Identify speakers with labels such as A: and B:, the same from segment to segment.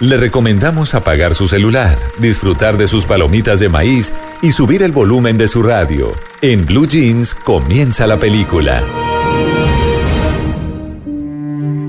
A: Le recomendamos apagar su celular, disfrutar de sus palomitas de maíz y subir el volumen de su radio. En Blue Jeans comienza la película.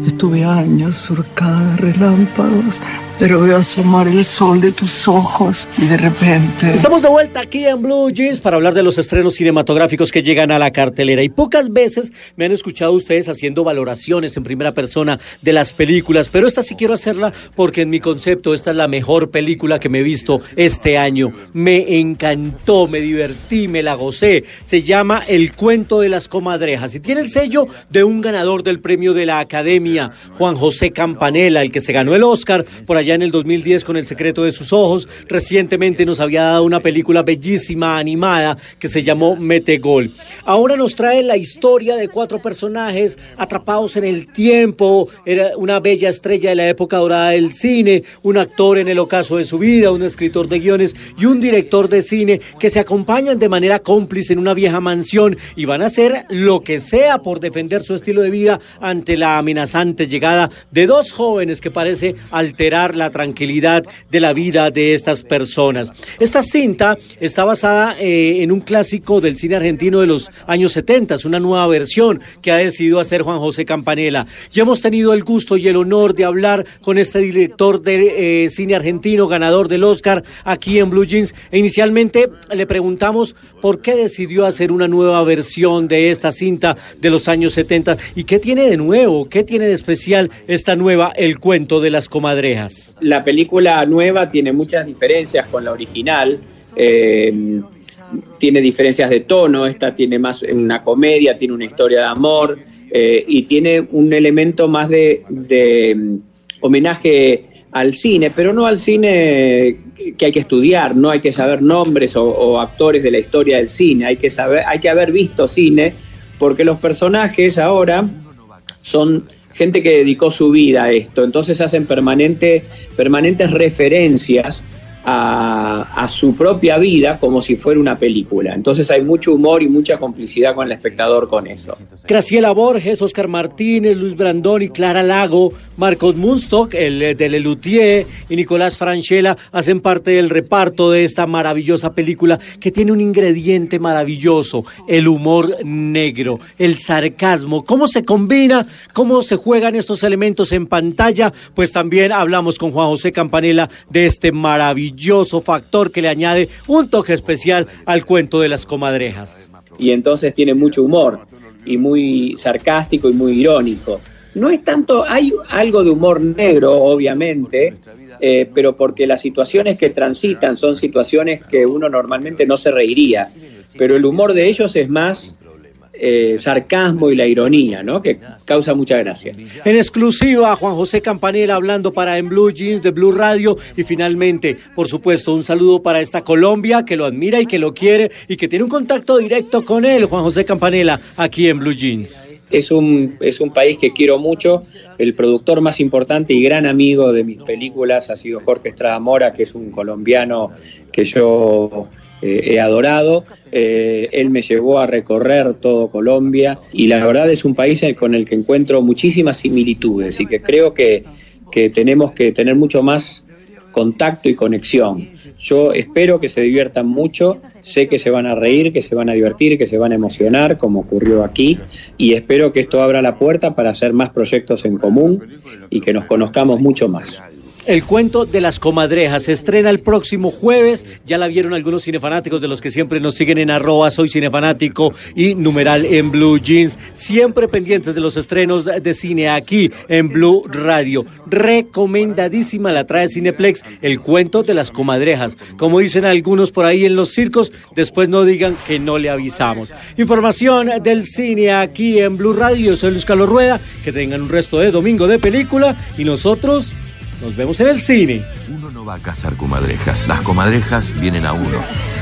B: Estuve años surcada de relámpagos, pero veo asomar el sol de tus ojos y de repente...
C: Estamos de vuelta aquí en Blue Jeans para hablar de los estrenos cinematográficos que llegan a la cartelera. Y pocas veces me han escuchado ustedes haciendo valoraciones en primera persona de las películas, pero esta sí quiero hacerla porque en mi concepto esta es la mejor película que me he visto este año. Me encantó, me divertí, me la gocé. Se llama El cuento de las comadrejas y tiene el sello de un ganador del premio de la Academia, Juan José Campanella, el que se ganó el Oscar por allá en el 2010 con El secreto de sus ojos. Recientemente nos había dado una película bellísima, animada, que se llamó Metegol. Ahora nos trae la historia de cuatro personajes atrapados en el tiempo. Era una bella estrella de la época dorada del cine, un actor en el ocaso de su vida, un escritor de guiones y un director de cine que se acompañan de manera cómplice en una vieja mansión y van a hacer lo que sea por defender su estilo de vida ante la amenazante llegada de dos jóvenes que parece alterar la tranquilidad de la vida de estas personas. Esta cinta está basada eh, en un clásico del cine argentino de los años 70, es una nueva versión que ha decidido hacer Juan José Campanella. Ya hemos tenido el gusto y el honor de hablar con este director de eh, cine argentino, ganador del Oscar, aquí en Blue Jeans. E inicialmente le preguntamos por qué decidió hacer una nueva versión de esta cinta de los años 70 y qué tiene de nuevo, qué tiene de especial esta nueva El cuento de las comadrejas.
D: La película nueva tiene muchas diferencias con la original. eh, tiene diferencias de tono, esta tiene más una comedia, tiene una historia de amor eh, y tiene un elemento más de, mm, homenaje al cine, pero no al cine que hay que estudiar, no hay que saber nombres o, o actores de la historia del cine, hay que saber, hay que haber visto cine, porque los personajes ahora son gente que dedicó su vida a esto, entonces hacen permanente, permanentes referencias a, su propia vida como si fuera una película. Entonces hay mucho humor y mucha complicidad con el espectador con eso.
C: Graciela Borges, Oscar Martínez, Luis Brandoni, Clara Lago, Marcos Munstock, el de Lelutier y Nicolás Franchella hacen parte del reparto de esta maravillosa película que tiene un ingrediente maravilloso, el humor negro, el sarcasmo. ¿Cómo se combina? ¿Cómo se juegan estos elementos en pantalla? Pues también hablamos con Juan José Campanella de este maravilloso factor que le añade un toque especial al cuento de las comadrejas.
D: Y entonces tiene mucho humor y muy sarcástico y muy irónico. No es tanto, hay algo de humor negro, obviamente, eh, pero porque las situaciones que transitan son situaciones que uno normalmente no se reiría. Pero el humor de ellos es más eh, sarcasmo y la ironía, ¿no? Que causa mucha gracia.
C: En exclusiva, Juan José Campanella hablando para En Blue Jeans de Blue Radio y finalmente, por supuesto, un saludo para esta Colombia que lo admira y que lo quiere y que tiene un contacto directo con él, Juan José Campanella, aquí en Blue Jeans.
D: Es un, es un país que quiero mucho. El productor más importante y gran amigo de mis películas ha sido Jorge Estrada Mora, que es un colombiano que yo eh, he adorado. Eh, él me llevó a recorrer todo Colombia y la verdad es un país con el que encuentro muchísimas similitudes y que creo que, que tenemos que tener mucho más contacto y conexión. Yo espero que se diviertan mucho, sé que se van a reír, que se van a divertir, que se van a emocionar, como ocurrió aquí, y espero que esto abra la puerta para hacer más proyectos en común y que nos conozcamos mucho más.
C: El cuento de las comadrejas se estrena el próximo jueves. Ya la vieron algunos cinefanáticos de los que siempre nos siguen en arroba soy cinefanático y numeral en Blue Jeans. Siempre pendientes de los estrenos de cine aquí en Blue Radio. Recomendadísima la trae Cineplex, el cuento de las comadrejas. Como dicen algunos por ahí en los circos, después no digan que no le avisamos. Información del cine aquí en Blue Radio. Soy Luis Carlos Rueda. Que tengan un resto de domingo de película y nosotros nos vemos en el cine.
E: Uno no va a cazar comadrejas, las comadrejas vienen a uno.